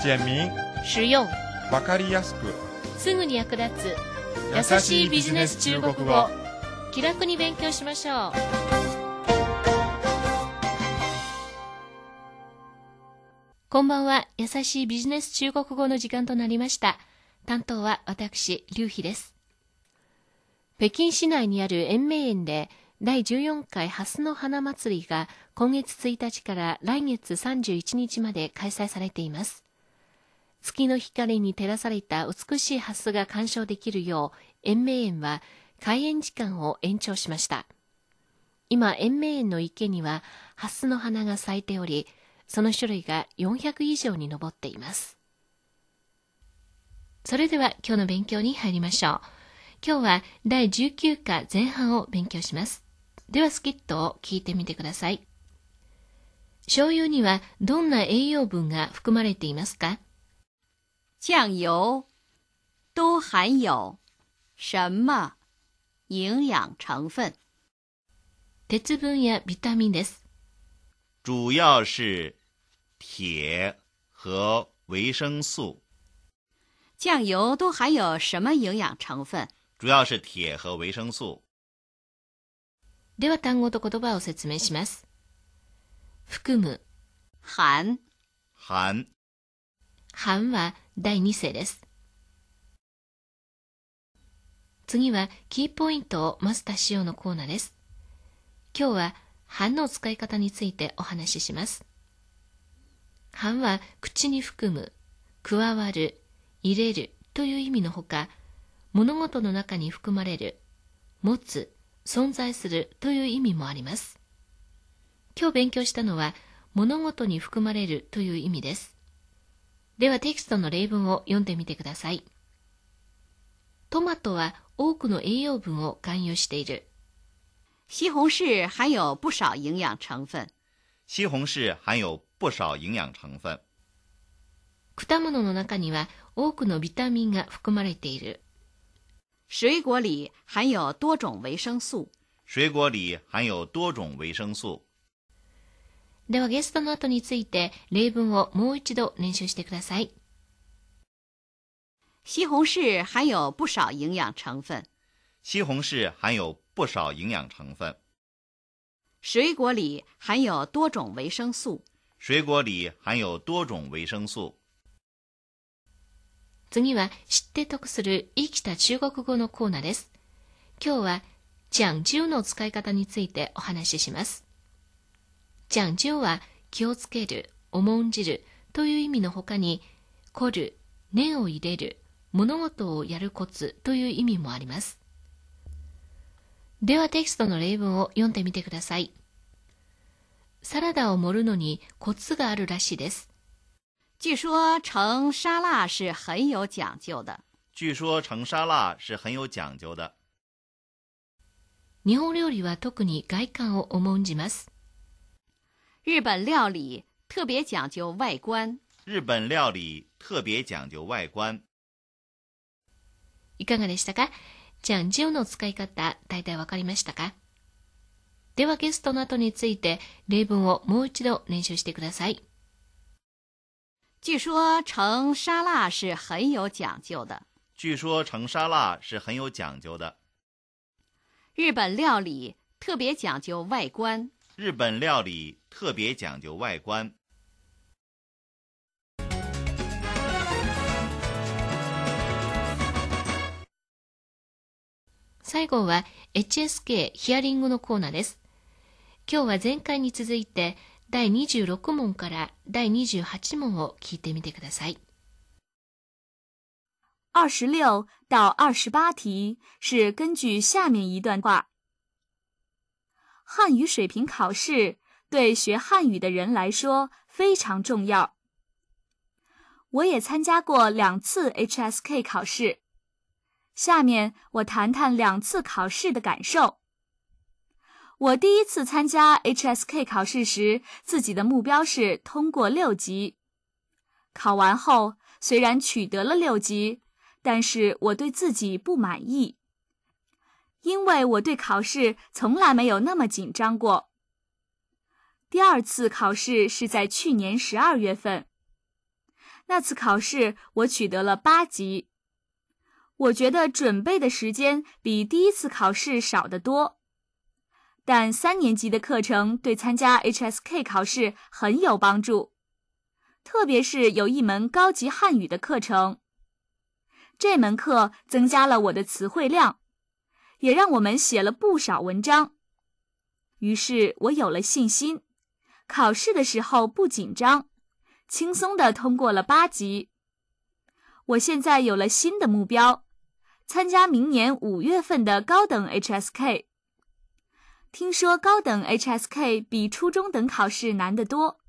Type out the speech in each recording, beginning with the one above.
简明、实用、わかりやすく。すぐに役立つ。優しいビジネス中国語。気楽に勉強しましょう。こんばんは。優しいビジネス中国語の時間となりました。担当は私劉飛です。北京市内にある延明園で第14回ハスの花祭りが今月1日から来月31日まで開催されています月の光に照らされた美しいハスが鑑賞できるよう延明園は開園時間を延長しました。今延明園の池にはハスの花が咲いておりその種類が400以上に上っています。それでは今日の勉強に入りましょう。今日は第19課前半を勉強します。ではスキットを聞いてみてください。醤油にはどんな栄養分が含まれていますか？酱油都含有什么营养成分？鉄分やビタミンです。主要是铁和维生素，酱油都含有什么营养成分？主要是铁和维生素。では単語と言葉を説明します。含む、含含含は 第2世です。次はキーポイントをマスターしようのコーナーです。今日は含の使い方についてお話しします。含は口に含む、加わる、入れるという意味のほか、物事の中に含まれる、持つ、存在するという意味もあります。今日勉強したのは物事に含まれるという意味です。ではテキストの例文を読んでみてください。トマトは多くの栄養分を含有している。西红柿含有不少营養成分。西红柿含有不少营养成分。果物の中には多くのビタミンが含まれている。水果里含有多种维生素。水果里含有多种维生素。ではゲストの後について例文をもう一度練習してください。西红柿含有不少营养成分。西红柿含有不少营养成分。水果里含有多种维生素。水果里含有多种维生素。次は知って得する生きた中国語のコーナーです。今日は講究の使い方についてお話しします。講究は気をつける、重んじるという意味のほかに、凝る、念を入れる、物事をやるコツという意味もあります。ではテキストの例文を読んでみてください。サラダを盛るのにコツがあるらしいです。据说盛沙拉是很有讲究的。据说盛沙拉是很有讲究的。日本料理は特に外観を重んじます。日本料理特别讲究外观。日本料理特别讲究外观。いかがでしたかじゃんじゅうの使い方、大体わかりましたかではゲストの後について例文をもう一度練習してください。据说盛沙拉是很有讲究的。据说盛沙拉是很有讲究的。日本料理特别讲究外观。 日本料理特别讲究外观。最後は HSK ヒアリングのコーナーです。今日は前回に続いて第26問から第28問を聞いてみてください。 二十六到二十八题是根据下面一段话： 汉语水平考试对学汉语的人来说非常重要。我也参加过两次 HSK 考试，下面我谈谈两次考试的感受。我第一次参加 HSK 考试时，自己的目标是通过六级。考完后，虽然取得了六级，但是我对自己不满意，因为我对考试从来没有那么紧张过。第二次考试是在去年十二月份，那次考试我取得了八级。我觉得准备的时间比第一次考试少得多，但三年级的课程对参加 HSK 考试很有帮助，特别是有一门高级汉语的课程。这门课增加了我的词汇量，也让我们写了不少文章。于是我有了信心，考试的时候不紧张，轻松的通过了八级。我现在有了新的目标。参加明年五月份的高等 HSK。听说高等 HSK 比初中等考试难得多，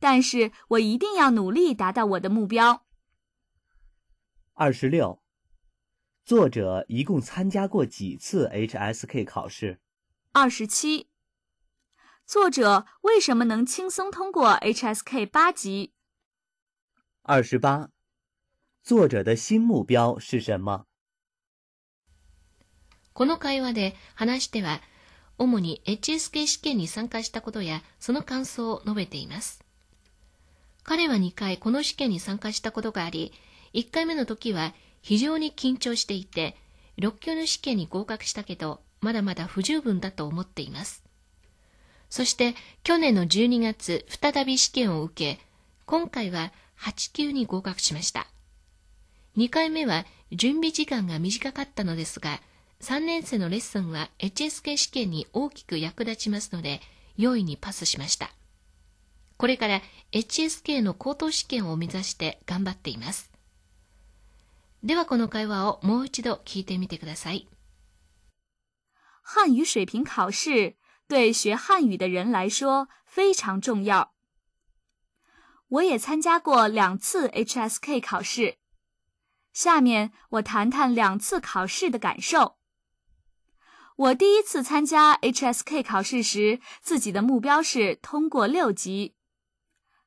但是我一定要努力达到我的目标。二十六，作者一共参加过几次 HSK 考试？二十七，作者为什么能轻松通过 HSK 八级？二十八，作者的新目标是什么？この会話で話し手は、主に HSK 試験に参加したことや、その感想を述べています。彼は2回この試験に参加したことがあり、1回目の時は 非常に緊張していて、6級の試験に合格したけど、まだまだ不十分だと思っています。そして、去年の12月、再び試験を受け、今回は8級に合格しました。2回目は準備時間が短かったのですが、3年生のレッスンは HSK 試験に大きく役立ちますので、容易にパスしました。これから HSK の高等試験を目指して頑張っています。ではこの会話をもう一度聞いてみてください。汉语水平考试对学汉语的人来说非常重要。我也参加过两次 HSK 考试。下面我谈谈两次考试的感受。我第一次参加 HSK 考试时，自己的目标是通过六级。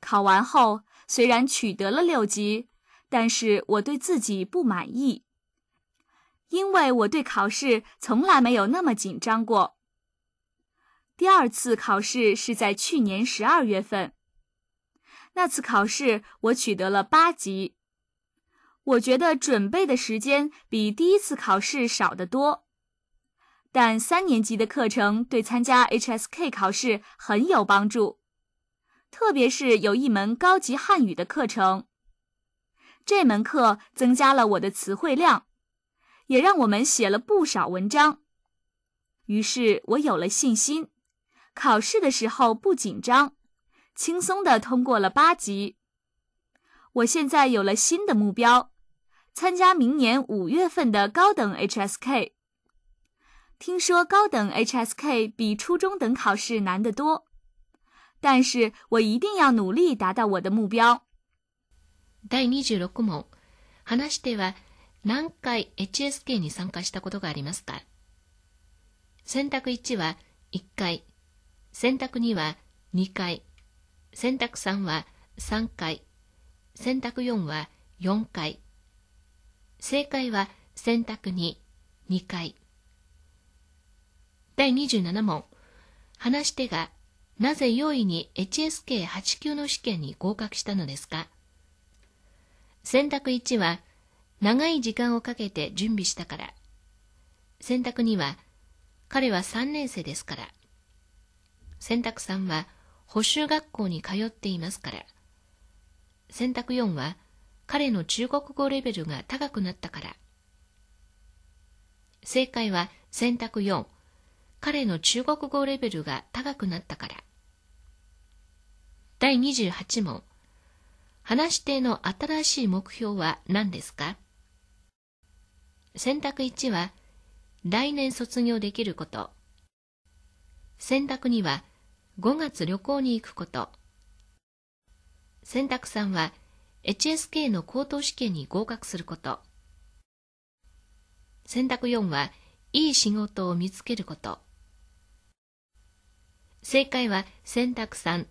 考完后，虽然取得了六级， 但是我对自己不满意，因为我对考试从来没有那么紧张过。第二次考试是在去年十二月份，那次考试我取得了八级。我觉得准备的时间比第一次考试少得多。但三年级的课程对参加 HSK 考试很有帮助，特别是有一门高级汉语的课程。这门课增加了我的词汇量，也让我们写了不少文章。于是我有了信心，考试的时候不紧张，轻松的通过了八级。我现在有了新的目标，参加明年五月份的高等 HSK。听说高等 HSK 比初中等考试难得多，但是我一定要努力达到我的目标。第26問。話し手は何回 HSK に参加したことがありますか？選択1は1回、選択2は2回、選択3は3回、選択4は4回。正解は選択2、2回。第27問。話し手が、なぜ4位に HSK8 級の試験に合格したのですか？選択1は、長い時間をかけて準備したから。選択2は、彼は3年生ですから。選択3は、補習学校に通っていますから。選択4は、彼の中国語レベルが高くなったから。正解は選択4、彼の中国語レベルが高くなったから。第28問。話し手の新しい目標は何ですか？選択1は、来年卒業できること。選択2は、5月旅行に行くこと。選択3は、HSK の高等試験に合格すること。選択4は、いい仕事を見つけること。正解は選択3、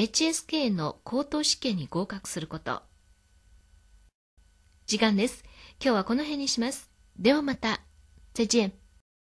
HSK の高等試験に合格すること。時間です。今日はこの辺にします。ではまた。再见。